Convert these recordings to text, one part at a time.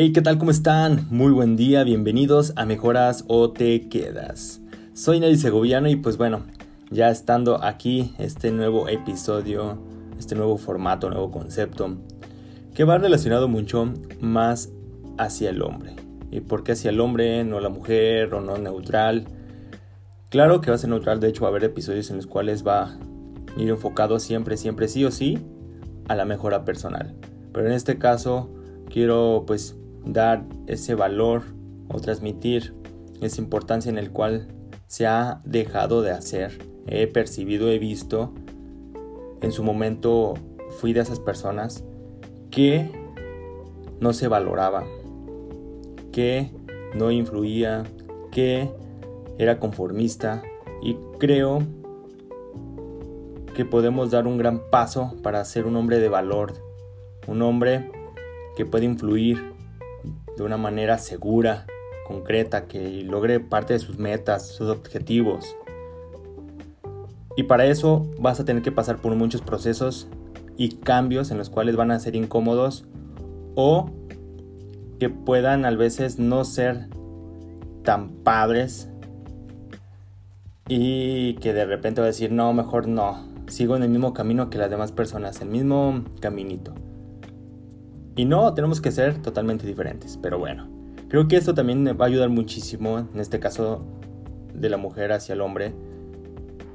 Hey, ¿qué tal? ¿Cómo están? Muy buen día, bienvenidos a Mejoras o Te Quedas. Soy Nelly Segoviano y pues bueno, ya estando aquí, este nuevo episodio, este nuevo formato, nuevo concepto, que va relacionado mucho más hacia el hombre. ¿Y por qué hacia el hombre, no la mujer o no neutral? Claro que va a ser neutral, de hecho va a haber episodios en los cuales va a ir enfocado siempre, siempre, sí o sí, a la mejora personal. Pero en este caso quiero pues dar ese valor o transmitir esa importancia en el cual se ha dejado de hacer. He percibido, he visto, en su momento fui de esas personas que no se valoraba, que no influía, que era conformista y creo que podemos dar un gran paso para ser un hombre de valor, un hombre que puede influir de una manera segura, concreta, que logre parte de sus metas, sus objetivos. Y para eso vas a tener que pasar por muchos procesos y cambios en los cuales van a ser incómodos o que puedan a veces no ser tan padres y que de repente va a decir, no, mejor no, sigo en el mismo camino que las demás personas, el mismo caminito. Y no, tenemos que ser totalmente diferentes, pero bueno, creo que esto también va a ayudar muchísimo, en este caso, de la mujer hacia el hombre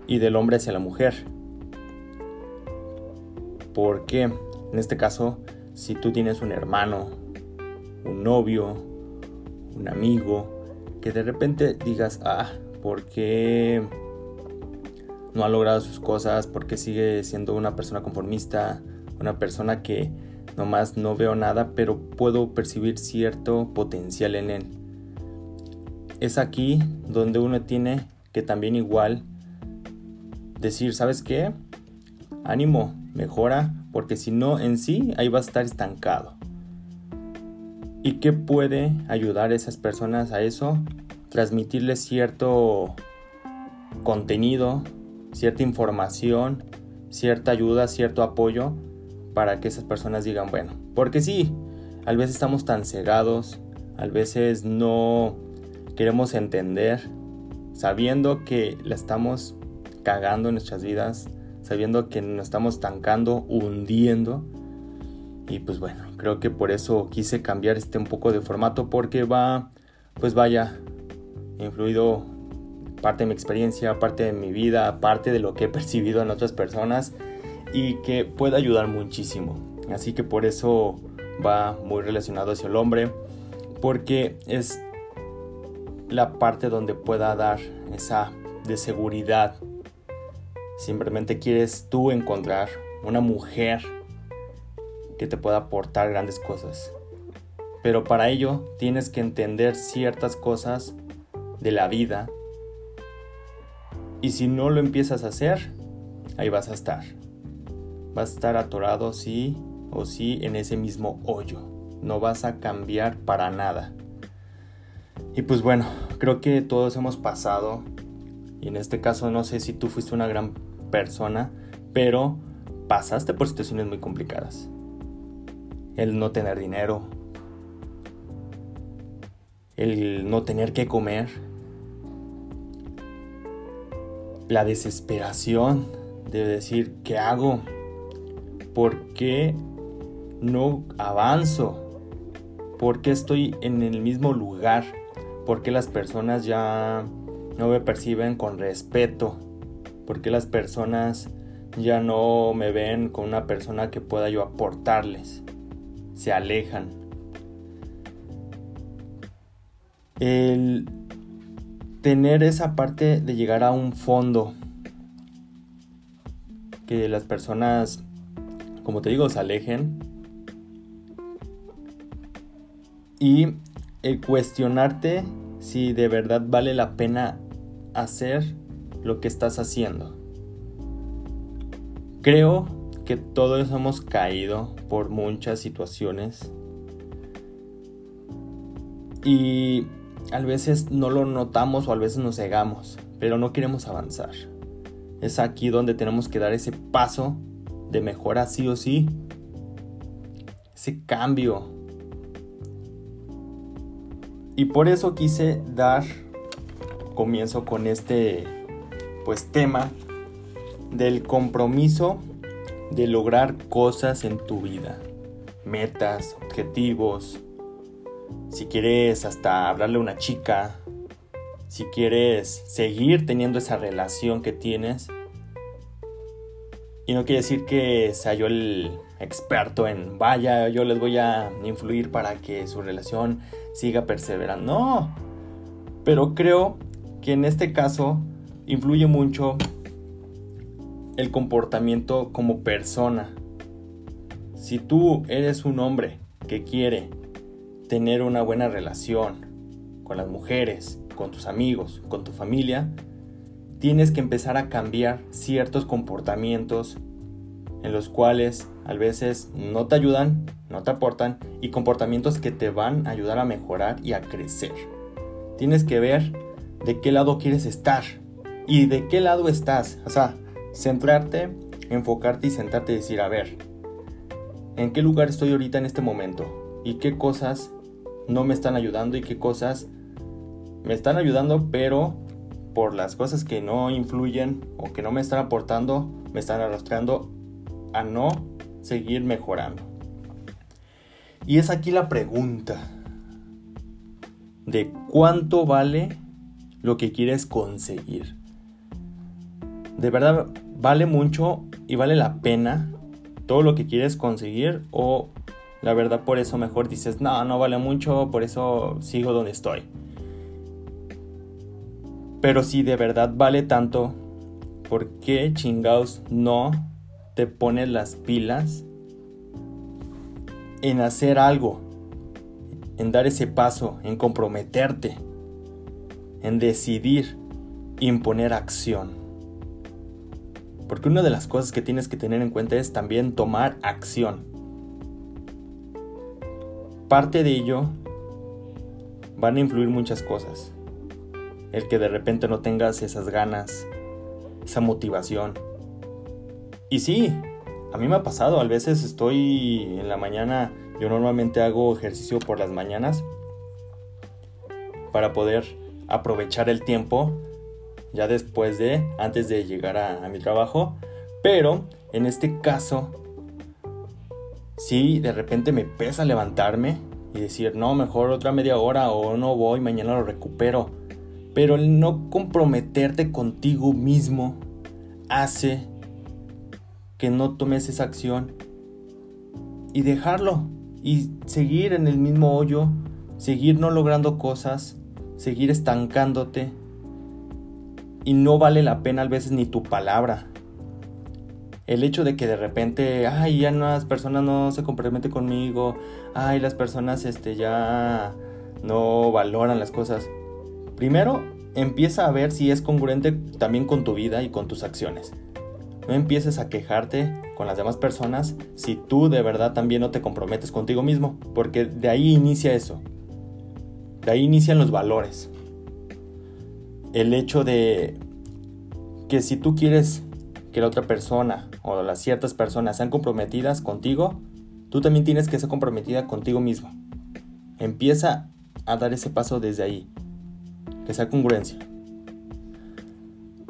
y del hombre hacia la mujer. Porque, en este caso, si tú tienes un hermano, un novio, un amigo, que de repente digas, ah, ¿por qué no ha logrado sus cosas? ¿Por qué sigue siendo una persona conformista? Una persona que Nomás no veo nada, pero puedo percibir cierto potencial en él. Es aquí donde uno tiene que también igual decir, ¿sabes qué? Ánimo, mejora, porque si no en sí, ahí va a estar estancado. ¿Y qué puede ayudar a esas personas a eso? Transmitirles cierto contenido, cierta información, cierta ayuda, cierto apoyo para que esas personas digan, bueno, porque sí, a veces estamos tan cegados, a veces no queremos entender, sabiendo que la estamos cagando en nuestras vidas, sabiendo que nos estamos tancando, hundiendo. Y pues bueno, creo que por eso quise cambiar este un poco de formato porque va, pues vaya, influido parte de mi experiencia, parte de mi vida, parte de lo que he percibido en otras personas y que puede ayudar muchísimo. Así que por eso va muy relacionado hacia el hombre, porque es la parte donde pueda dar esa de seguridad. Simplemente quieres tú encontrar una mujer que te pueda aportar grandes cosas. Pero para ello tienes que entender ciertas cosas de la vida. Y si no lo empiezas a hacer, ahí vas a estar vas a estar atorado sí o sí en ese mismo hoyo. No vas a cambiar para nada. Y pues bueno, creo que todos hemos pasado, y en este caso no sé si tú fuiste una gran persona, pero pasaste por situaciones muy complicadas. El no tener dinero, el no tener que comer, la desesperación de decir, ¿qué hago? ¿Por qué no avanzo? ¿Por qué estoy en el mismo lugar? ¿Por qué las personas ya no me perciben con respeto? ¿Por qué las personas ya no me ven con una persona que pueda yo aportarles? Se alejan. El tener esa parte de llegar a un fondo que las personas como te digo, se alejen. Y el cuestionarte si de verdad vale la pena hacer lo que estás haciendo. Creo que todos hemos caído por muchas situaciones y a veces no lo notamos o a veces nos cegamos, pero no queremos avanzar. Es aquí donde tenemos que dar ese paso de mejora sí o sí. Ese cambio. Y por eso quise dar comienzo con este pues tema del compromiso de lograr cosas en tu vida, metas, objetivos, si quieres hasta hablarle a una chica, si quieres seguir teniendo esa relación que tienes. Y no quiere decir que sea yo el experto en, vaya, yo les voy a influir para que su relación siga perseverando. No, pero creo que en este caso influye mucho el comportamiento como persona. Si tú eres un hombre que quiere tener una buena relación con las mujeres, con tus amigos, con tu familia, tienes que empezar a cambiar ciertos comportamientos en los cuales a veces no te ayudan, no te aportan y comportamientos que te van a ayudar a mejorar y a crecer. Tienes que ver de qué lado quieres estar y de qué lado estás. O sea, centrarte, enfocarte y sentarte y decir, a ver, ¿en qué lugar estoy ahorita en este momento? ¿Y qué cosas no me están ayudando y qué cosas me están ayudando, pero por las cosas que no influyen o que no me están aportando, me están arrastrando a no seguir mejorando. Y es aquí la pregunta de cuánto vale lo que quieres conseguir. ¿De verdad vale mucho y vale la pena todo lo que quieres conseguir o la verdad por eso mejor dices, no, no vale mucho, por eso sigo donde estoy? Pero si de verdad vale tanto, ¿por qué chingados no te pones las pilas en hacer algo? En dar ese paso, en comprometerte, en decidir, imponer acción. Porque una de las cosas que tienes que tener en cuenta es también tomar acción. Parte de ello van a influir muchas cosas el que de repente no tengas esas ganas, esa motivación. Y sí, a mí me ha pasado, a veces estoy en la mañana, yo normalmente hago ejercicio por las mañanas para poder aprovechar el tiempo ya después de, antes de llegar a, mi trabajo, pero en este caso, sí, de repente me pesa levantarme y decir, no, mejor otra media hora o no voy, mañana lo recupero pero el no comprometerte contigo mismo hace que no tomes esa acción y dejarlo y seguir en el mismo hoyo, seguir no logrando cosas, seguir estancándote y no vale la pena a veces ni tu palabra. El hecho de que de repente, ay, ya las personas no se comprometen conmigo, ay, las personas este ya no valoran las cosas. Primero, empieza a ver si es congruente también con tu vida y con tus acciones. No empieces a quejarte con las demás personas si tú de verdad también no te comprometes contigo mismo, porque de ahí inicia eso. De ahí inician los valores. El hecho de que si tú quieres que la otra persona o las ciertas personas sean comprometidas contigo, tú también tienes que ser comprometida contigo mismo. Empieza a dar ese paso desde ahí que sea congruencia.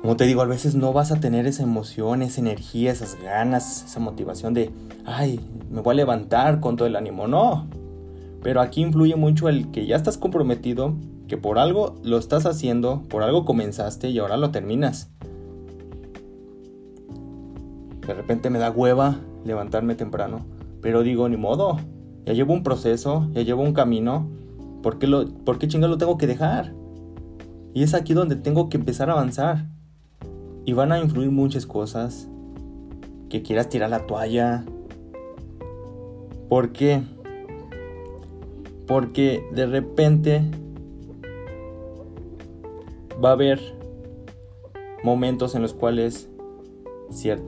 Como te digo, a veces no vas a tener esa emoción, esa energía, esas ganas, esa motivación de, ay, me voy a levantar con todo el ánimo. No. Pero aquí influye mucho el que ya estás comprometido, que por algo lo estás haciendo, por algo comenzaste y ahora lo terminas. De repente me da hueva levantarme temprano, pero digo, ni modo, ya llevo un proceso, ya llevo un camino, ¿por qué, lo, ¿por qué lo tengo que dejar? Y es aquí donde tengo que empezar a avanzar. Y van a influir muchas cosas. Que quieras tirar la toalla. ¿Por qué? Porque de repente va a haber momentos en los cuales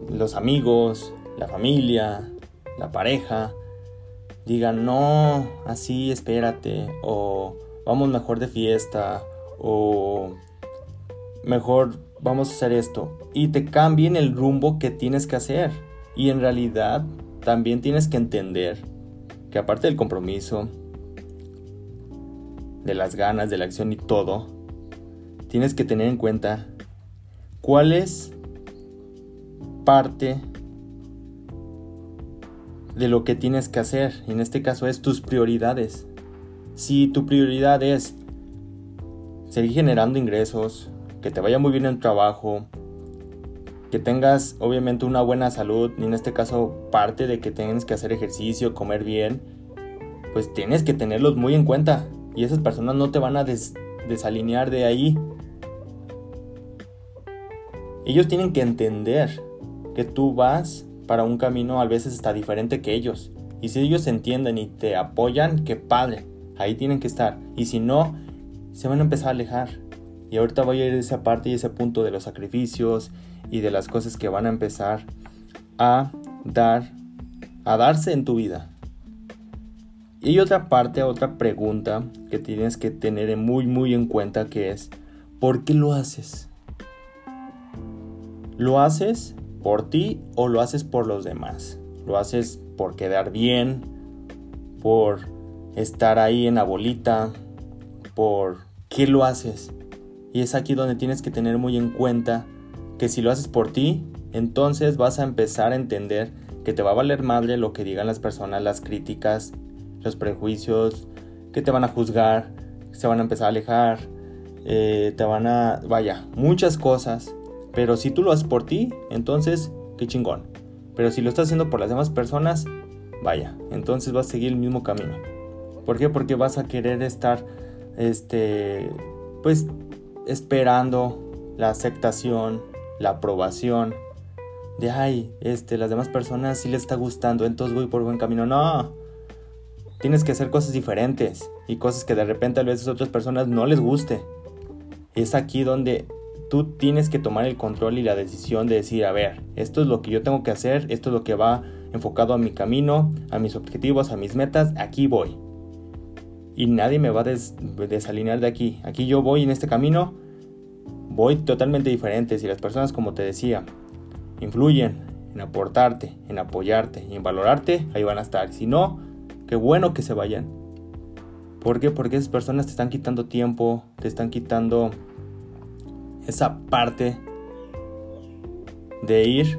los amigos, la familia, la pareja, digan, no, así espérate, o vamos mejor de fiesta, o mejor vamos a hacer esto y te cambien el rumbo que tienes que hacer. Y en realidad también tienes que entender que aparte del compromiso, de las ganas, de la acción y todo, tienes que tener en cuenta cuál es parte de lo que tienes que hacer. En este caso es tus prioridades. Si tu prioridad es seguir generando ingresos, que te vaya muy bien en el trabajo, que tengas obviamente una buena salud, y en este caso parte de que tienes que hacer ejercicio, comer bien, pues tienes que tenerlos muy en cuenta. Y esas personas no te van a desalinear de ahí. Ellos tienen que entender que tú vas para un camino a veces está diferente que ellos. Y si ellos entienden y te apoyan, qué padre. Ahí tienen que estar. Y si no, se van a empezar a alejar. Y ahorita voy a ir a esa parte y ese punto de los sacrificios y de las cosas que van a empezar a dar, a darse en tu vida. Y hay otra parte, otra pregunta que tienes que tener muy, muy en cuenta que es, ¿por qué lo haces? ¿Lo haces por ti o lo haces por los demás? ¿Lo haces por quedar bien? ¿Por estar ahí en la bolita? ¿Por qué lo haces? Y es aquí donde tienes que tener muy en cuenta que si lo haces por ti, entonces vas a empezar a entender que te va a valer madre lo que digan las personas, las críticas, los prejuicios, que te van a juzgar, se van a empezar a alejar, eh, te van a, vaya, muchas cosas. Pero si tú lo haces por ti, entonces, qué chingón. Pero si lo estás haciendo por las demás personas, vaya, entonces vas a seguir el mismo camino. ¿Por qué? Porque vas a querer estar, este, pues, esperando la aceptación, la aprobación de, ay, este, las demás personas sí les está gustando, entonces voy por buen camino. No, tienes que hacer cosas diferentes y cosas que de repente a veces otras personas no les guste. Es aquí donde tú tienes que tomar el control y la decisión de decir, a ver, esto es lo que yo tengo que hacer, esto es lo que va enfocado a mi camino, a mis objetivos, a mis metas, aquí voy. Y nadie me va a desalinear de aquí. Aquí yo voy en este camino voy totalmente diferente. Si las personas, como te decía, influyen en aportarte, en apoyarte y en valorarte, ahí van a estar. Si no, qué bueno que se vayan. ¿Por qué? Porque esas personas te están quitando tiempo, te están quitando esa parte de ir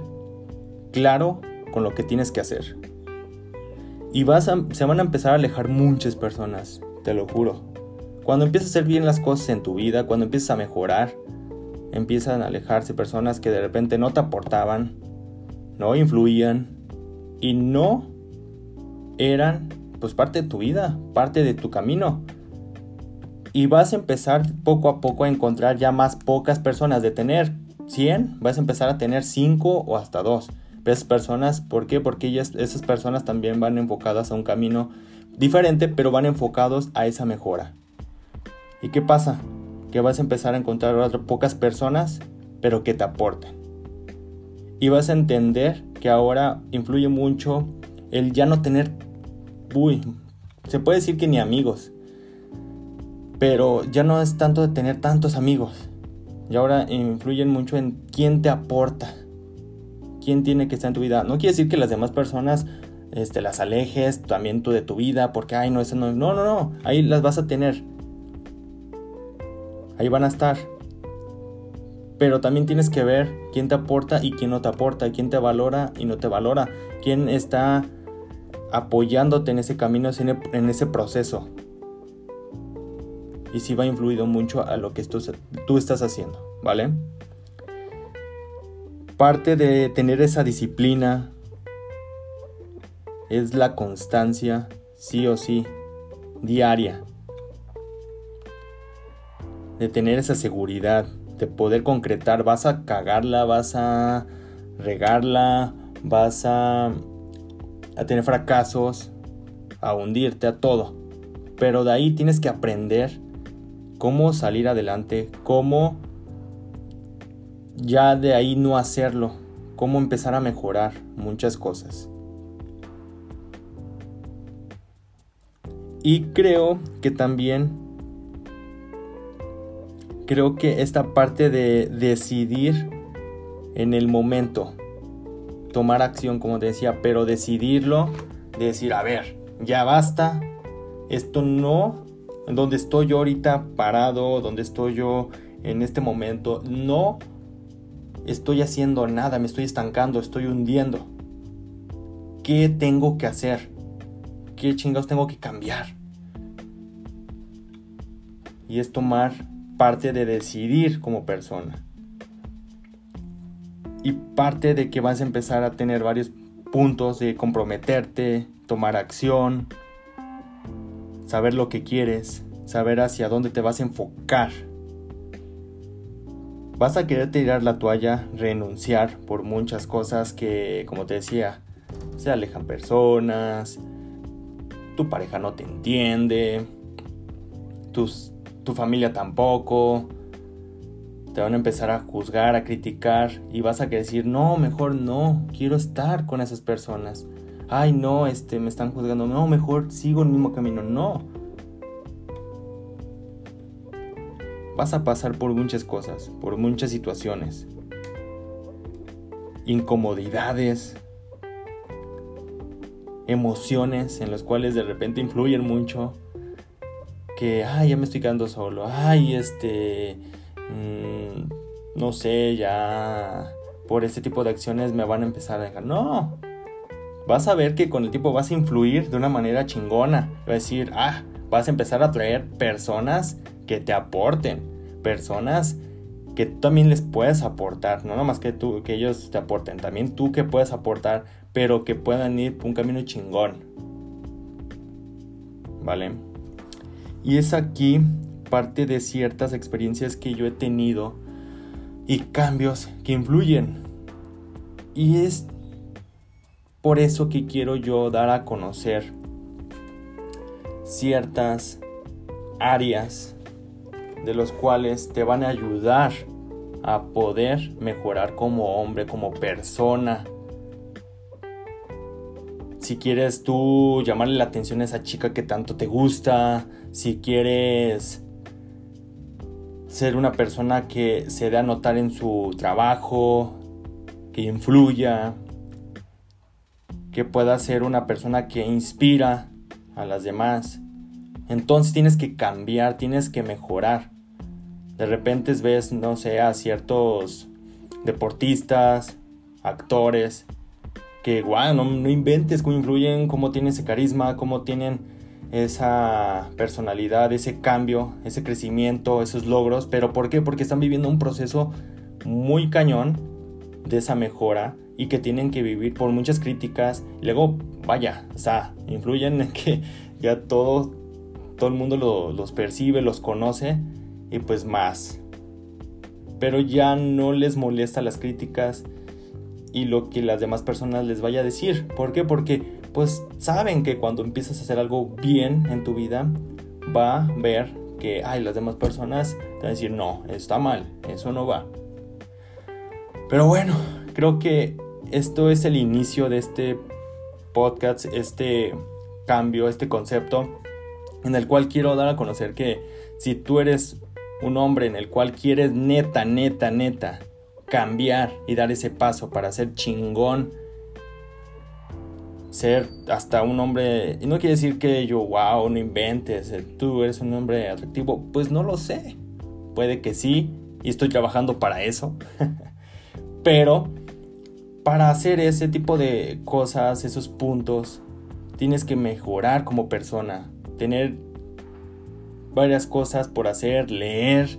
claro con lo que tienes que hacer. Y vas se van a empezar a alejar muchas personas, te lo juro. Cuando empiezas a hacer bien las cosas en tu vida, cuando empiezas a mejorar, empiezan a alejarse personas que de repente no te aportaban, no influían y no eran pues parte de tu vida, parte de tu camino. Y vas a empezar poco a poco a encontrar ya más pocas personas. De tener 100, vas a empezar a tener 5 o hasta 2. Esas personas, ¿por qué? Porque ellas, esas personas también van enfocadas a un camino diferente, pero van enfocados a esa mejora. ¿Y qué pasa? que vas a empezar a encontrar otras pocas personas, pero que te aporten. Y vas a entender que ahora influye mucho el ya no tener, uy, se puede decir que ni amigos, pero ya no es tanto de tener tantos amigos. Y ahora influyen mucho en quién te aporta, quién tiene que estar en tu vida. No quiere decir que las demás personas este, las alejes, también tú de tu vida, porque, ay, no, no, no, no, no, ahí las vas a tener ahí van a estar. Pero también tienes que ver quién te aporta y quién no te aporta, quién te valora y no te valora, quién está apoyándote en ese camino, en ese proceso. Y si va influido mucho a lo que tú, tú estás haciendo, ¿vale? Parte de tener esa disciplina es la constancia, sí o sí, diaria de tener esa seguridad, de poder concretar, vas a cagarla, vas a regarla, vas a, a tener fracasos, a hundirte, a todo. Pero de ahí tienes que aprender cómo salir adelante, cómo ya de ahí no hacerlo, cómo empezar a mejorar muchas cosas. Y creo que también creo que esta parte de decidir en el momento, tomar acción, como te decía, pero decidirlo, decir, a ver, ya basta, esto no donde estoy yo ahorita parado, donde estoy yo en este momento, no estoy haciendo nada, me estoy estancando, estoy hundiendo. ¿Qué tengo que hacer? ¿Qué chingados tengo que cambiar? Y es tomar parte de decidir como persona. Y parte de que vas a empezar a tener varios puntos de comprometerte, tomar acción, saber lo que quieres, saber hacia dónde te vas a enfocar. Vas a querer tirar la toalla, renunciar por muchas cosas que, como te decía, se alejan personas, tu pareja no te entiende, tus, tu familia tampoco, te van a empezar a juzgar, a criticar y vas a decir, no, mejor no, quiero estar con esas personas. Ay, no, este, me están juzgando, no, mejor sigo el mismo camino, no. vas a pasar por muchas cosas, por muchas situaciones, incomodidades, emociones en las cuales de repente influyen mucho, que, ay, ya me estoy quedando solo, ay, este, mm, no sé, ya por este tipo de acciones me van a empezar a dejar. No, vas a ver que con el tiempo vas a influir de una manera chingona. Va a decir, ah, vas a empezar a traer personas que te aporten, personas que tú también les puedes aportar, no más que tú, que ellos te aporten, también tú que puedes aportar, pero que puedan ir por un camino chingón. ¿Vale? Y es aquí parte de ciertas experiencias que yo he tenido y cambios que influyen. Y es por eso que quiero yo dar a conocer ciertas áreas de los cuales te van a ayudar a poder mejorar como hombre, como persona. Si quieres tú llamarle la atención a esa chica que tanto te gusta, si quieres ser una persona que se dé a notar en su trabajo, que influya, que pueda ser una persona que inspira a las demás. Entonces tienes que cambiar, tienes que mejorar. De repente ves, no sé, a ciertos deportistas, actores, que guau, no, inventes cómo influyen, cómo tienen ese carisma, cómo tienen esa personalidad, ese cambio, ese crecimiento, esos logros. ¿Pero por qué? Porque están viviendo un proceso muy cañón de esa mejora y que tienen que vivir por muchas críticas. Luego, vaya, o sea, influyen en que ya todo todo el mundo los percibe, los conoce y pues más. Pero ya no les molesta las críticas y lo que las demás personas les vaya a decir. ¿Por qué? Porque pues saben que cuando empiezas a hacer algo bien en tu vida, va a ver que, ay, las demás personas te van a decir, no, está mal, eso no va. Pero bueno, creo que esto es el inicio de este podcast, este cambio, este concepto en el cual quiero dar a conocer que si tú eres un hombre en el cual quieres neta, neta, neta cambiar y dar ese paso para ser chingón, ser hasta un hombre, y no quiere decir que yo, wow, no inventes, tú eres un hombre atractivo, pues no lo sé, puede que sí, y estoy trabajando para eso, pero para hacer ese tipo de cosas, esos puntos, tienes que mejorar como persona, tener varias cosas por hacer, leer,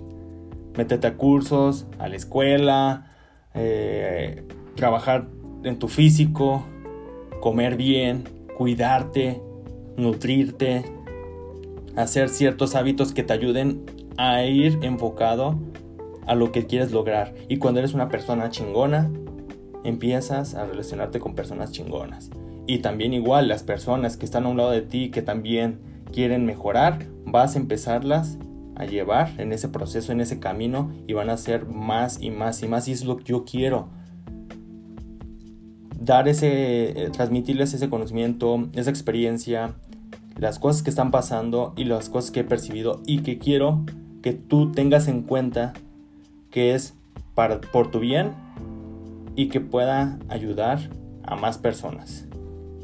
meterte a cursos, a la escuela, eh, trabajar en tu físico, comer bien, cuidarte, nutrirte, hacer ciertos hábitos que te ayuden a ir enfocado a lo que quieres lograr. Y cuando eres una persona chingona, empiezas a relacionarte con personas chingonas. Y también igual las personas que están a un lado de ti, que también quieren mejorar, vas a empezarlas a llevar en ese proceso, en ese camino y van a ser más y más y más y es lo que yo quiero. Dar ese, eh, transmitirles ese conocimiento, esa experiencia, las cosas que están pasando y las cosas que he percibido y que quiero que tú tengas en cuenta que es para, por tu bien y que pueda ayudar a más personas.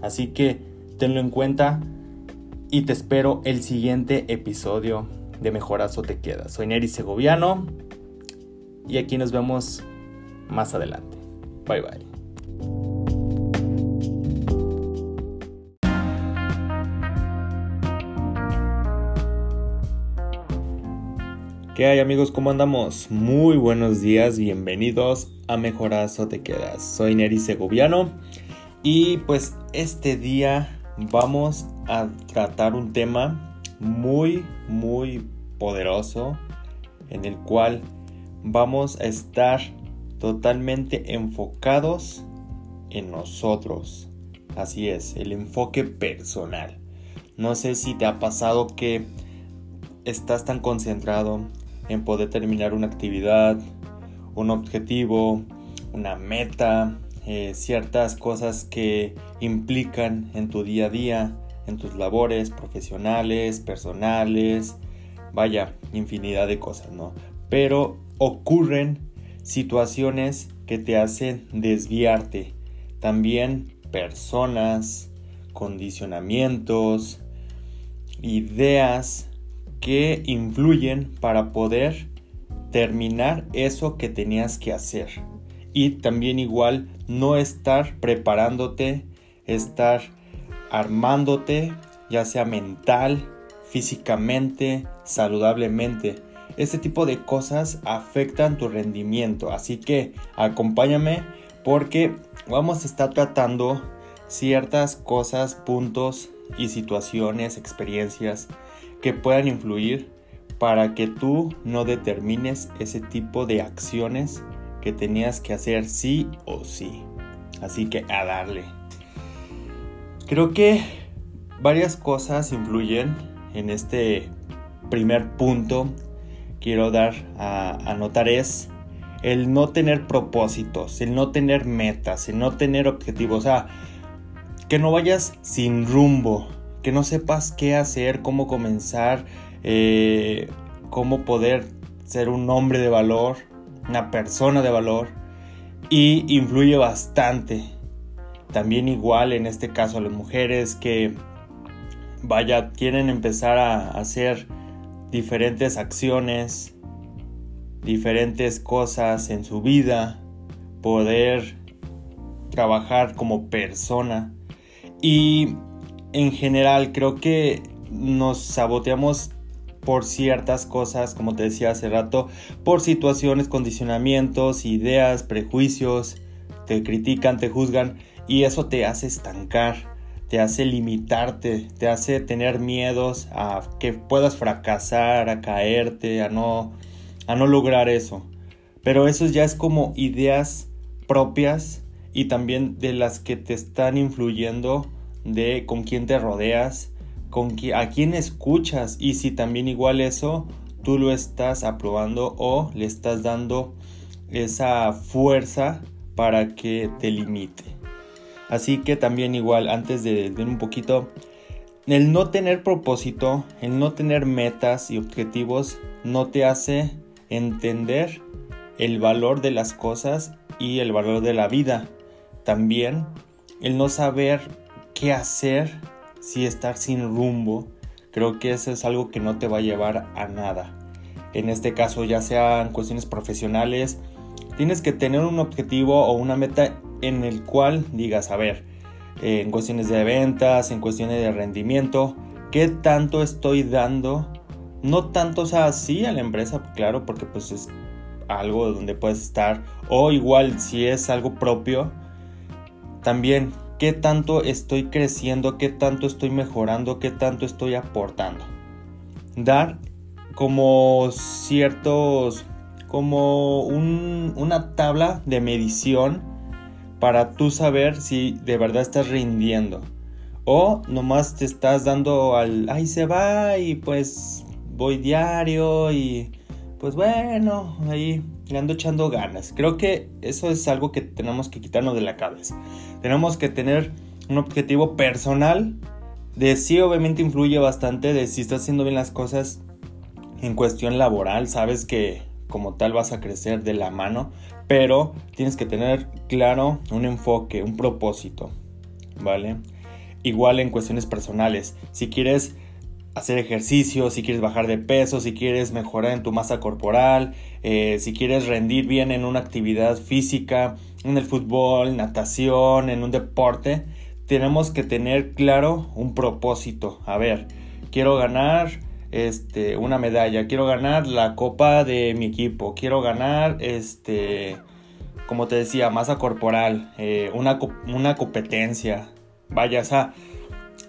Así que tenlo en cuenta y te espero el siguiente episodio de Mejorazo Te Quedas. Soy Neri Segoviano y aquí nos vemos más adelante. Bye bye. ¿Qué hay amigos? ¿Cómo andamos? Muy buenos días, bienvenidos a Mejorazo Te Quedas. Soy Neri Segoviano y pues este día vamos a tratar un tema muy, muy poderoso en el cual vamos a estar totalmente enfocados en nosotros. Así es, el enfoque personal. No sé si te ha pasado que estás tan concentrado en poder terminar una actividad, un objetivo, una meta, eh, ciertas cosas que implican en tu día a día, en tus labores profesionales, personales, vaya, infinidad de cosas, ¿no? Pero ocurren situaciones que te hacen desviarte. También personas, condicionamientos, ideas que influyen para poder terminar eso que tenías que hacer. Y también igual no estar preparándote, estar armándote, ya sea mental, físicamente, saludablemente. Este tipo de cosas afectan tu rendimiento. Así que acompáñame porque vamos a estar tratando ciertas cosas, puntos y situaciones, experiencias que puedan influir para que tú no determines ese tipo de acciones que tenías que hacer sí o sí. Así que a darle. Creo que varias cosas influyen en este primer punto. Quiero dar a, a notar es el no tener propósitos, el no tener metas, el no tener objetivos. O sea, que no vayas sin rumbo, que no sepas qué hacer, cómo comenzar, eh, cómo poder ser un hombre de valor, una persona de valor y influye bastante. También igual en este caso a las mujeres que vaya, quieren empezar a hacer diferentes acciones, diferentes cosas en su vida, poder trabajar como persona. Y en general creo que nos saboteamos por ciertas cosas, como te decía hace rato, por situaciones, condicionamientos, ideas, prejuicios, te critican, te juzgan y eso te hace estancar, te hace limitarte, te hace tener miedos a que puedas fracasar, a caerte, a no, a no lograr eso. Pero eso ya es como ideas propias y también de las que te están influyendo de con quién te rodeas, con a quién escuchas y si también igual eso tú lo estás aprobando o le estás dando esa fuerza para que te limite. Así que también igual antes de ver un poquito el no tener propósito, el no tener metas y objetivos no te hace entender el valor de las cosas y el valor de la vida. También el no saber qué hacer si estar sin rumbo, creo que eso es algo que no te va a llevar a nada. En este caso, ya sean cuestiones profesionales, tienes que tener un objetivo o una meta en el cual digas, a ver, en cuestiones de ventas, en cuestiones de rendimiento, ¿qué tanto estoy dando? No tanto, o sea, sí a la empresa, claro, porque pues es algo donde puedes estar, o igual si es algo propio, también qué tanto estoy creciendo, qué tanto estoy mejorando, qué tanto estoy aportando. Dar como ciertos, como una tabla de medición para tú saber si de verdad estás rindiendo. O nomás te estás dando al, ahí se va y pues voy diario y pues bueno, ahí le ando echando ganas. Creo que eso es algo que tenemos que quitarnos de la cabeza. Tenemos que tener un objetivo personal. De sí, obviamente influye bastante de si estás haciendo bien las cosas en cuestión laboral. Sabes que como tal vas a crecer de la mano. Pero tienes que tener claro un enfoque, un propósito. ¿Vale? Igual en cuestiones personales. Si quieres hacer ejercicio, si quieres bajar de peso, si quieres mejorar en tu masa corporal, eh, si quieres rendir bien en una actividad física, en el fútbol, natación, en un deporte, tenemos que tener claro un propósito. A ver, quiero ganar este, una medalla, quiero ganar la copa de mi equipo, quiero ganar, este, como te decía, masa corporal, eh, una, una competencia. Vaya, o sea,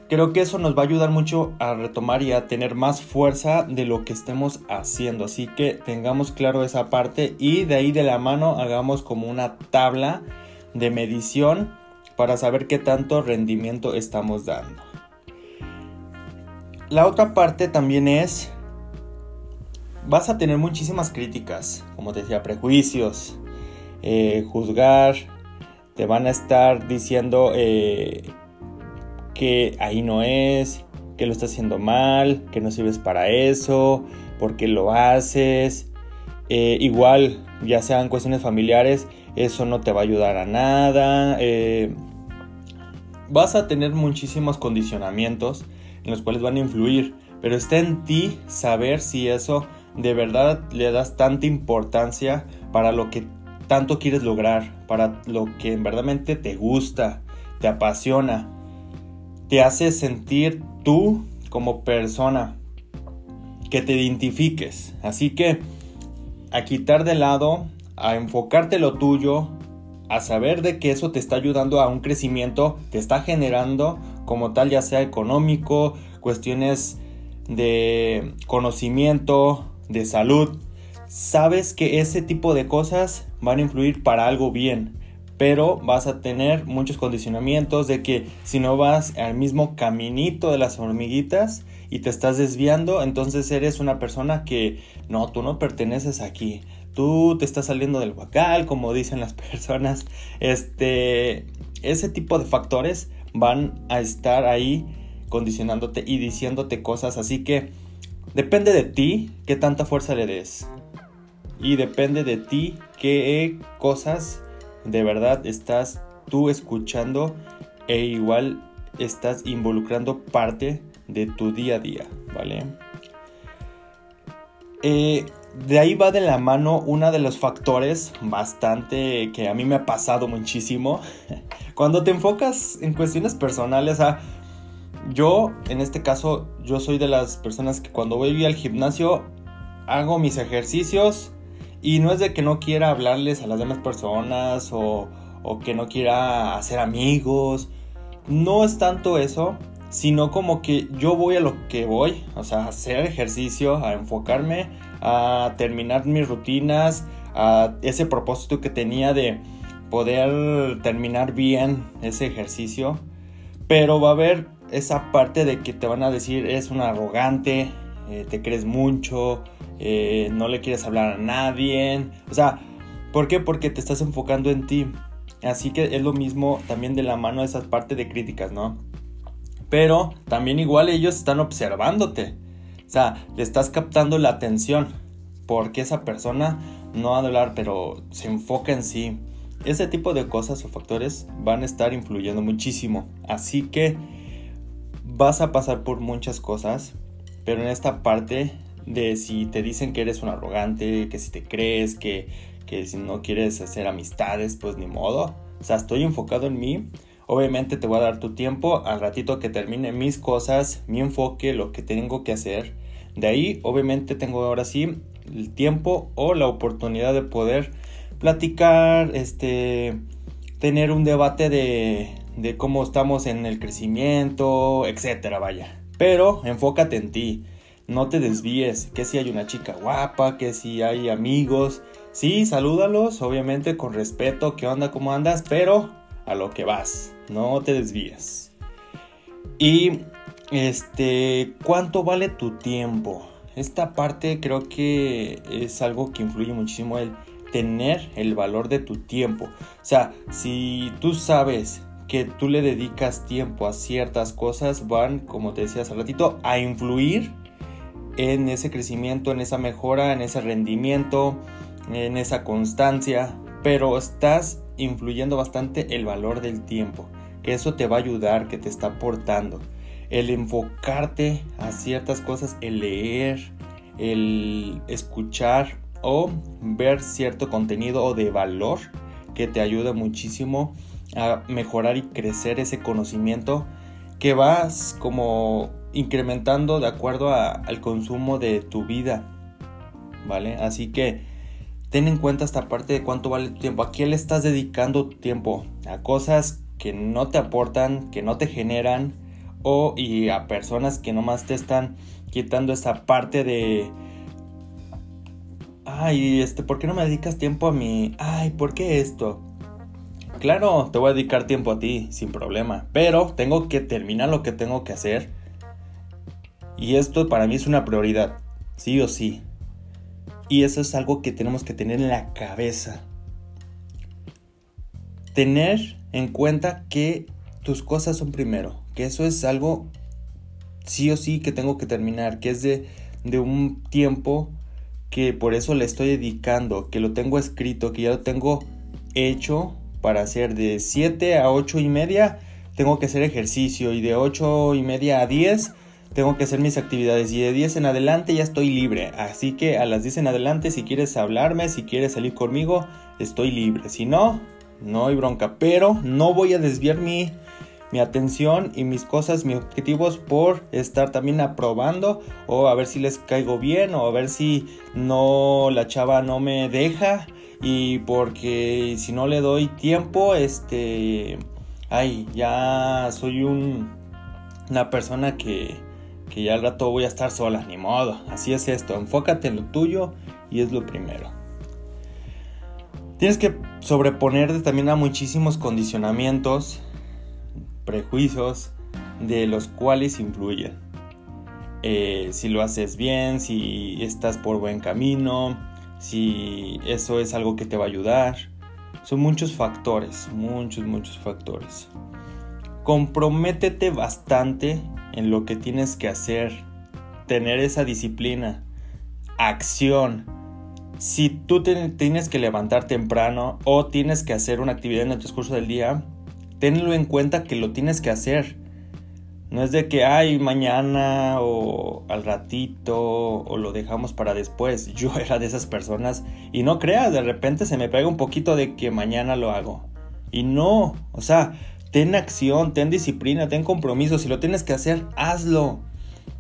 creo que eso nos va a ayudar mucho a retomar y a tener más fuerza de lo que estemos haciendo. Así que tengamos claro esa parte y de ahí de la mano hagamos como una tabla de medición para saber qué tanto rendimiento estamos dando. La otra parte también es, vas a tener muchísimas críticas, como te decía, prejuicios, eh, juzgar, te van a estar diciendo eh, que ahí no es, que lo estás haciendo mal, que no sirves para eso, porque lo haces. Eh, igual, ya sean cuestiones familiares, eso no te va a ayudar a nada. vas a tener muchísimos condicionamientos en los cuales van a influir, pero está en ti saber si eso de verdad le das tanta importancia para lo que tanto quieres lograr, para lo que en verdad te gusta, te apasiona, te hace sentir tú como persona, que te identifiques. Así que a quitar de lado, a enfocarte lo tuyo, a saber de que eso te está ayudando a un crecimiento, te está generando como tal, ya sea económico, cuestiones de conocimiento, de salud. Sabes que ese tipo de cosas van a influir para algo bien, pero vas a tener muchos condicionamientos de que si no vas al mismo caminito de las hormiguitas y te estás desviando, entonces eres una persona que no, tú no perteneces aquí. Tú te estás saliendo del huacal, como dicen las personas. Este, ese tipo de factores van a estar ahí condicionándote y diciéndote cosas. Así que depende de ti qué tanta fuerza le des. Y depende de ti qué cosas de verdad estás tú escuchando e igual estás involucrando parte de tu día a día, ¿vale? Eh, de ahí va de la mano uno de los factores bastante que a mí me ha pasado muchísimo. Cuando te enfocas en cuestiones personales, a yo en este caso, yo soy de las personas que cuando voy al gimnasio hago mis ejercicios y no es de que no quiera hablarles a las demás personas o, o que no quiera hacer amigos. No es tanto eso, sino como que yo voy a lo que voy, o sea, a hacer ejercicio, a enfocarme, a terminar mis rutinas, a ese propósito que tenía de poder terminar bien ese ejercicio. Pero va a haber esa parte de que te van a decir es un arrogante, eh, te crees mucho, eh, no le quieres hablar a nadie. O sea, ¿por qué? Porque te estás enfocando en ti. Así que es lo mismo también de la mano esa parte de críticas, ¿no? Pero también igual ellos están observándote. O sea, le estás captando la atención. Porque esa persona no va a hablar, pero se enfoca en sí. Ese tipo de cosas o factores van a estar influyendo muchísimo. Así que vas a pasar por muchas cosas. Pero en esta parte de si te dicen que eres un arrogante, que si te crees, que, que si no quieres hacer amistades, pues ni modo. O sea, estoy enfocado en mí Obviamente te voy a dar tu tiempo al ratito que termine mis cosas, mi enfoque, lo que tengo que hacer. De ahí, obviamente, tengo ahora sí el tiempo o la oportunidad de poder platicar, este, tener un debate de, de cómo estamos en el crecimiento, etcétera, vaya. Pero enfócate en ti, no te desvíes, que si hay una chica guapa, que si hay amigos, sí, salúdalos, obviamente con respeto, qué onda, cómo andas, pero a lo que vas no te desvíes. Y este, ¿cuánto vale tu tiempo? Esta parte creo que es algo que influye muchísimo el tener el valor de tu tiempo. O sea, si tú sabes que tú le dedicas tiempo a ciertas cosas, van, como te decía hace ratito, a influir en ese crecimiento, en esa mejora, en ese rendimiento, en esa constancia, pero estás influyendo bastante el valor del tiempo, que eso te va a ayudar, que te está aportando. el enfocarte a ciertas cosas, el leer, el escuchar o ver cierto contenido de valor que te ayuda muchísimo a mejorar y crecer ese conocimiento que vas como incrementando de acuerdo al consumo de tu vida, ¿vale? Así que ten en cuenta esta parte de cuánto vale tu tiempo, a qué le estás dedicando tu tiempo, a cosas que no te aportan, que no te generan, o y a personas que nomás te están quitando esa parte de ay, este, ¿por qué no me dedicas tiempo a mí? Ay, ¿por qué esto? Claro, te voy a dedicar tiempo a ti, sin problema, pero tengo que terminar lo que tengo que hacer. Y esto para mí es una prioridad, sí o sí. Y eso es algo que tenemos que tener en la cabeza. Tener en cuenta que tus cosas son primero, que eso es algo sí o sí que tengo que terminar, que es de, de un tiempo que por eso le estoy dedicando, que lo tengo escrito, que ya lo tengo hecho para hacer de 7 a 8 y media, tengo que hacer ejercicio y de 8 y media a 10 tengo que hacer mis actividades y de 10 en adelante ya estoy libre. Así que a las 10 en adelante si quieres hablarme, si quieres salir conmigo, estoy libre. Si no, no hay bronca. Pero no voy a desviar mi mi atención y mis cosas, mis objetivos por estar también aprobando o a ver si les caigo bien o a ver si no la chava no me deja y porque si no le doy tiempo, este, ay, ya soy un, una persona que, que ya al rato voy a estar sola, ni modo, así es esto, enfócate en lo tuyo y es lo primero. Tienes que sobreponerte también a muchísimos condicionamientos prejuicios de los cuales influyen. Eh, si lo haces bien, si estás por buen camino, si eso es algo que te va a ayudar. Son muchos factores, muchos, muchos factores. Comprométete bastante en lo que tienes que hacer. Tener esa disciplina. Acción. Si tú tienes que levantar temprano o tienes que hacer una actividad en el transcurso del día, tenlo en cuenta que lo tienes que hacer. No es de que, ay, mañana o al ratito o lo dejamos para después. Yo era de esas personas y no creas, de repente se me pega un poquito de que mañana lo hago. Y no, o sea, ten acción, ten disciplina, ten compromiso. Si lo tienes que hacer, hazlo.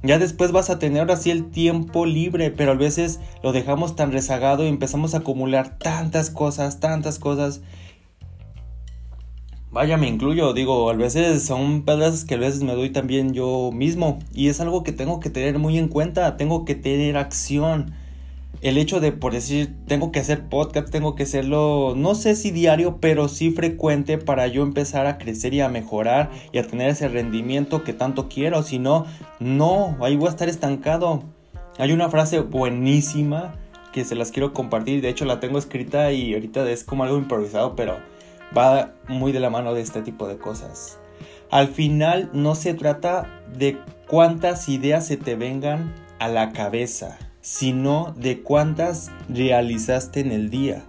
Ya después vas a tener así el tiempo libre, pero a veces lo dejamos tan rezagado y empezamos a acumular tantas cosas, tantas cosas Vaya, me incluyo, digo, a veces son pedazos que a veces me doy también yo mismo y es algo que tengo que tener muy en cuenta, tengo que tener acción. El hecho de, por decir, tengo que hacer podcast, tengo que hacerlo, no sé si diario, pero sí frecuente para yo empezar a crecer y a mejorar y a tener ese rendimiento que tanto quiero. Si no, no, ahí voy a estar estancado. Hay una frase buenísima que se las quiero compartir, de hecho la tengo escrita y ahorita es como algo improvisado, pero va muy de la mano de este tipo de cosas. Al final no se trata de cuántas ideas se te vengan a la cabeza, sino de cuántas realizaste en el día.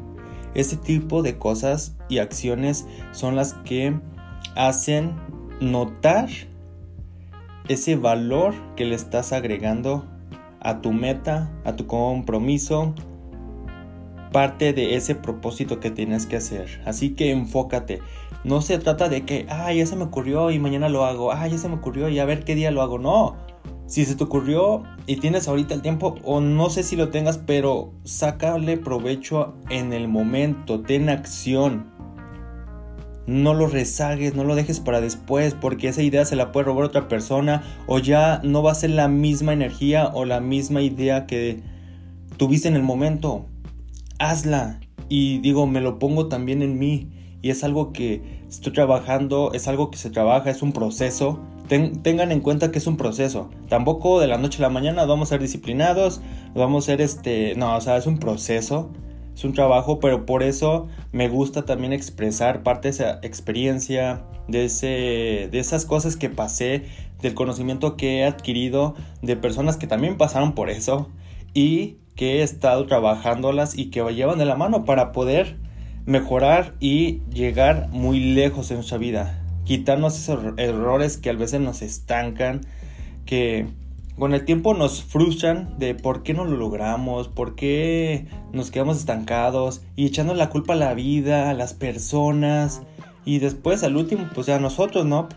Este tipo de cosas y acciones son las que hacen notar ese valor que le estás agregando a tu meta, a tu compromiso, parte de ese propósito que tienes que hacer. Así que enfócate. No se trata de que, ah, ya se me ocurrió y mañana lo hago. Ah, ya se me ocurrió y a ver qué día lo hago. No. Si se te ocurrió y tienes ahorita el tiempo, o no sé si lo tengas, pero sácale provecho en el momento. Ten acción. No lo rezagues, no lo dejes para después, porque esa idea se la puede robar otra persona, o ya no va a ser la misma energía o la misma idea que tuviste en el momento hazla. Y digo, me lo pongo también en mí. Y es algo que estoy trabajando, es algo que se trabaja, es un proceso. tengan en cuenta que es un proceso. Tampoco de la noche a la mañana vamos a ser disciplinados, vamos a ser este... No, o sea, es un proceso, es un trabajo, pero por eso me gusta también expresar parte de esa experiencia, de, ese, de esas cosas que pasé, del conocimiento que he adquirido, de personas que también pasaron por eso. Y que he estado trabajándolas y que llevan de la mano para poder mejorar y llegar muy lejos en nuestra vida. quitarnos esos errores que a veces nos estancan, que con el tiempo nos frustran de por qué no lo logramos, por qué nos quedamos estancados y echando la culpa a la vida, a las personas y después al último pues a nosotros, ¿no?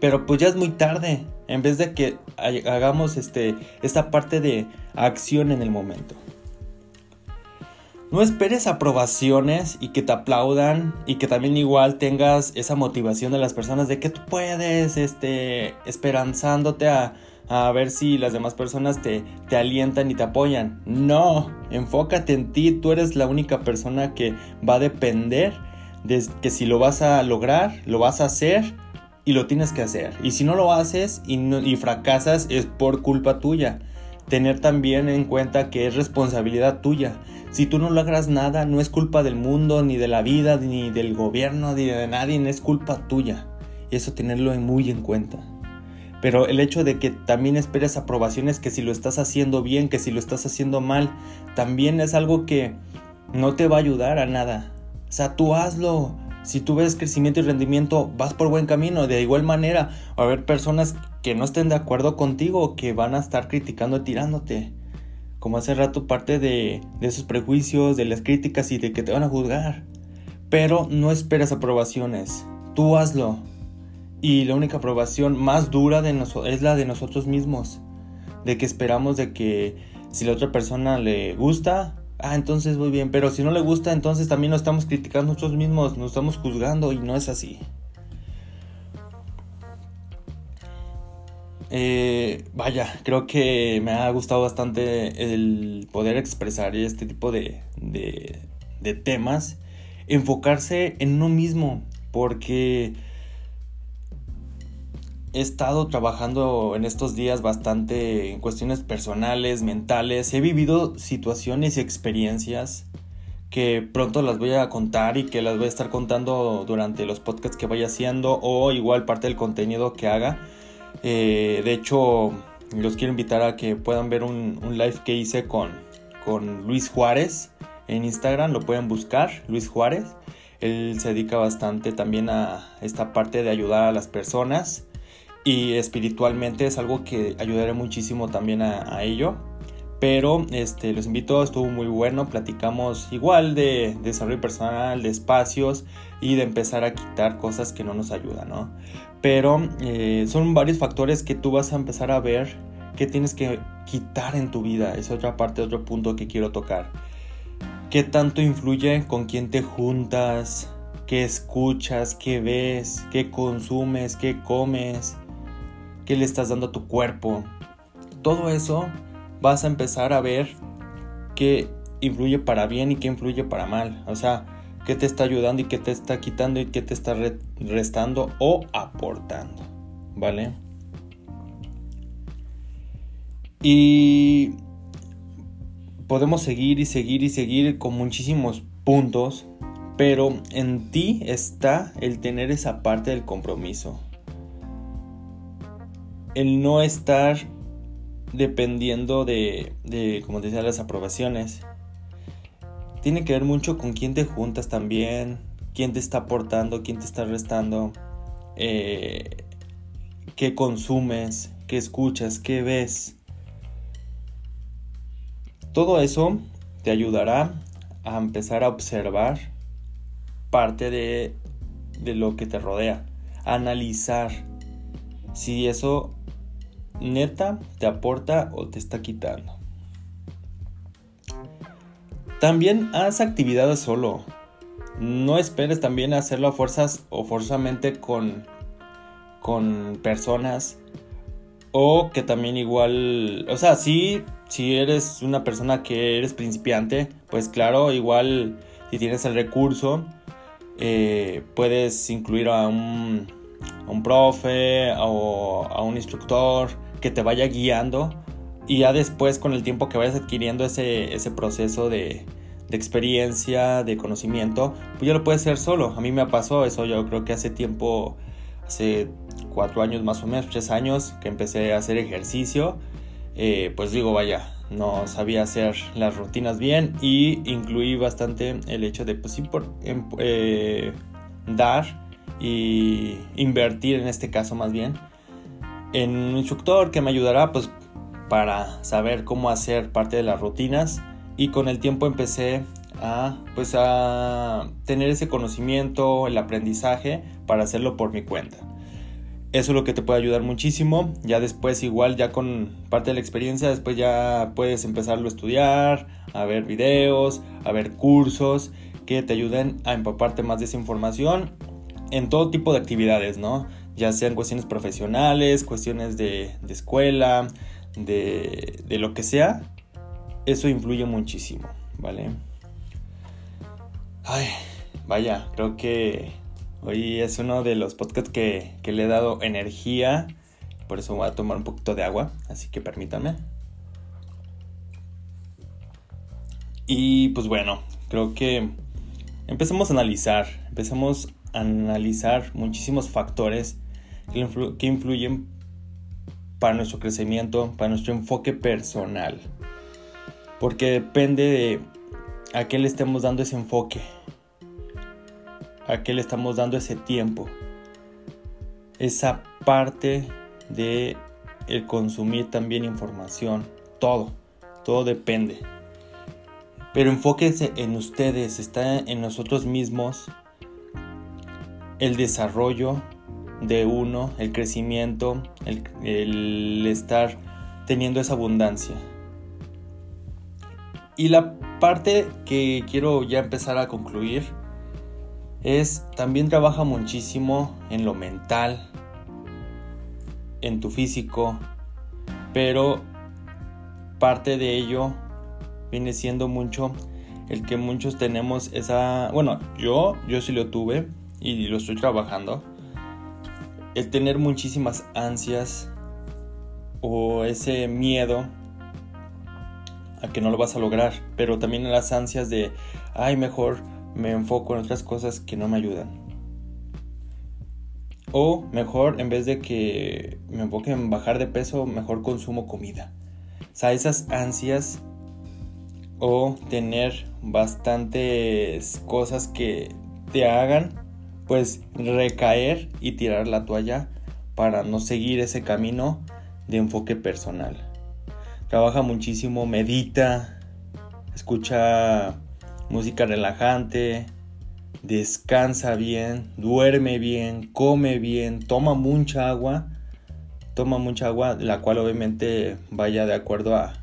Pero pues ya es muy tarde, en vez de que hagamos este, esta parte de acción en el momento. No esperes aprobaciones y que te aplaudan y que también igual tengas esa motivación de las personas de que tú puedes, este, esperanzándote a, a ver si las demás personas te, te alientan y te apoyan. No, enfócate en ti, tú eres la única persona que va a depender de que si lo vas a lograr, lo vas a hacer y lo tienes que hacer. Y si no lo haces y, y fracasas es por culpa tuya. Tener también en cuenta que es responsabilidad tuya si tú no logras nada, no es culpa del mundo, ni de la vida, ni del gobierno, ni de nadie, es culpa tuya. Y eso tenerlo muy en cuenta. Pero el hecho de que también esperes aprobaciones, que si lo estás haciendo bien, que si lo estás haciendo mal, también es algo que no te va a ayudar a nada. O sea, tú hazlo. Si tú ves crecimiento y rendimiento, vas por buen camino. De igual manera, va a haber personas que no estén de acuerdo contigo, que van a estar criticando y tirándote como hace rato, parte de, esos prejuicios, de las críticas y de que te van a juzgar. Pero no esperas aprobaciones, tú hazlo. Y la única aprobación más dura de es la de nosotros mismos. De que esperamos de que si la otra persona le gusta, ah, entonces muy bien. Pero si no le gusta, entonces también nos estamos criticando nosotros mismos, nos estamos juzgando y no es así. Eh, vaya, creo que me ha gustado bastante el poder expresar este tipo de, de, temas, enfocarse en uno mismo, porque he estado trabajando en estos días bastante en cuestiones personales, mentales, he vivido situaciones y experiencias que pronto las voy a contar y que las voy a estar contando durante los podcasts que vaya haciendo o igual parte del contenido que haga eh, de hecho, los quiero invitar a que puedan ver un, live que hice con, con Luis Juárez en Instagram, lo pueden buscar, Luis Juárez. Él se dedica bastante también a esta parte de ayudar a las personas y espiritualmente es algo que ayudaré muchísimo también a, ello. Pero este, los invito, estuvo muy bueno, platicamos igual de desarrollo personal, de espacios y de empezar a quitar cosas que no nos ayudan, ¿no? Pero eh, son varios factores que tú vas a empezar a ver que tienes que quitar en tu vida. Es otra parte, otro punto que quiero tocar. ¿Qué tanto influye con quién te juntas? ¿Qué escuchas? ¿Qué ves? ¿Qué consumes? ¿Qué comes? ¿Qué le estás dando a tu cuerpo? Todo eso vas a empezar a ver qué influye para bien y qué influye para mal. O sea, qué te está ayudando y qué te está quitando y qué te está restando o aportando, ¿vale? Y podemos seguir y seguir y seguir con muchísimos puntos, pero en ti está el tener esa parte del compromiso. El no estar dependiendo de, de como decía, las aprobaciones tiene que ver mucho con quién te juntas también, quién te está aportando, quién te está restando, eh, qué consumes, qué escuchas, qué ves. Todo eso te ayudará a empezar a observar parte de, de lo que te rodea, analizar si eso neta te aporta o te está quitando. También haz actividades solo. No esperes también hacerlo a fuerzas o forzosamente con, con personas. O que también igual, o sea, si eres una persona que eres principiante, pues claro, igual si tienes el recurso, eh, puedes incluir a un, a un profe o a un instructor que te vaya guiando y ya después con el tiempo que vayas adquiriendo ese, ese proceso de, de, experiencia, de conocimiento, pues ya lo puedes hacer solo. A mí me pasó eso, yo creo que hace tiempo, hace cuatro años más o menos, tres años que empecé a hacer ejercicio, eh, pues digo, vaya, no sabía hacer las rutinas bien y incluí bastante el hecho de pues sí em, eh, dar y invertir en este caso más bien en un instructor que me ayudará pues para saber cómo hacer parte de las rutinas y con el tiempo empecé a pues a tener ese conocimiento, el aprendizaje para hacerlo por mi cuenta. Eso es lo que te puede ayudar muchísimo. Ya después igual ya con parte de la experiencia después ya puedes empezarlo a estudiar, a ver videos, a ver cursos que te ayuden a empaparte más de esa información en todo tipo de actividades, ¿no? Ya sean cuestiones profesionales, cuestiones de, escuela, de, de lo que sea. Eso influye muchísimo, ¿vale? Ay, vaya, creo que Hoy es uno de los podcasts que, le he dado energía. Por eso voy a tomar un poquito de agua. Así que permítanme. Y pues bueno, creo que empezamos a analizar. Empezamos a analizar muchísimos factores que influyen para nuestro crecimiento, para nuestro enfoque personal. Porque depende de a qué le estemos dando ese enfoque a qué le estamos dando ese tiempo. Esa parte de el consumir también información, todo, todo depende. Pero enfóquense en ustedes, está en nosotros mismos el desarrollo de uno, el crecimiento, el, estar teniendo esa abundancia. Y la parte que quiero ya empezar a concluir es también trabaja muchísimo en lo mental, en tu físico, pero parte de ello viene siendo mucho el que muchos tenemos esa, bueno, yo yo sí lo tuve y lo estoy trabajando. El tener muchísimas ansias o ese miedo a que no lo vas a lograr, pero también las ansias de, ay, mejor me enfoco en otras cosas que no me ayudan. O mejor, en vez de que me enfoque en bajar de peso, mejor consumo comida. O sea, esas ansias o tener bastantes cosas que te hagan pues recaer y tirar la toalla para no seguir ese camino de enfoque personal. Trabaja muchísimo, medita, escucha música relajante, descansa bien, duerme bien, come bien, toma mucha agua, toma mucha agua, la cual obviamente vaya de acuerdo a,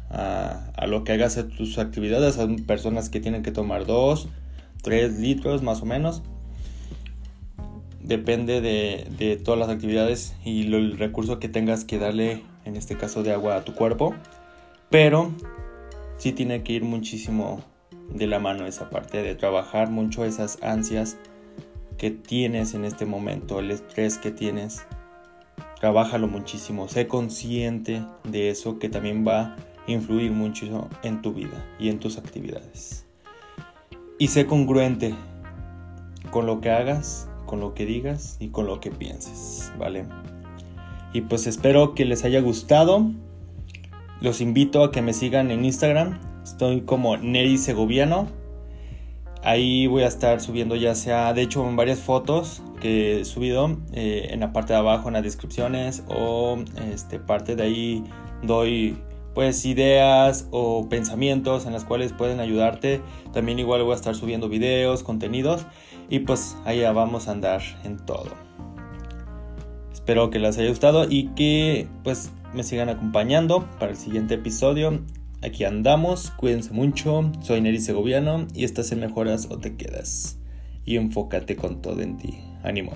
lo que hagas en tus actividades. Hay personas que tienen que tomar 2, 3 litros más o menos. Depende de, todas las actividades y el recurso que tengas que darle, en este caso de agua, a tu cuerpo. Pero sí tiene que ir muchísimo de la mano esa parte de trabajar mucho esas ansias que tienes en este momento, el estrés que tienes. Trabájalo muchísimo, sé consciente de eso que también va a influir mucho en tu vida y en tus actividades. Y sé congruente con lo que hagas, con lo que digas y con lo que pienses, ¿vale? Y pues espero que les haya gustado. Los invito a que me sigan en Instagram, Estoy como Neri Segoviano. Ahí voy a estar subiendo ya sea, de hecho, en varias fotos que he subido eh, en la parte de abajo en las descripciones o este, parte de ahí doy pues ideas o pensamientos en las cuales pueden ayudarte. También igual voy a estar subiendo videos, contenidos y pues ahí vamos a andar en todo. Espero que les haya gustado y que pues me sigan acompañando para el siguiente episodio Aquí andamos, cuídense mucho, soy Neri Segoviano y estás en Mejoras o Te Quedas. Y enfócate con todo en ti. Ánimo.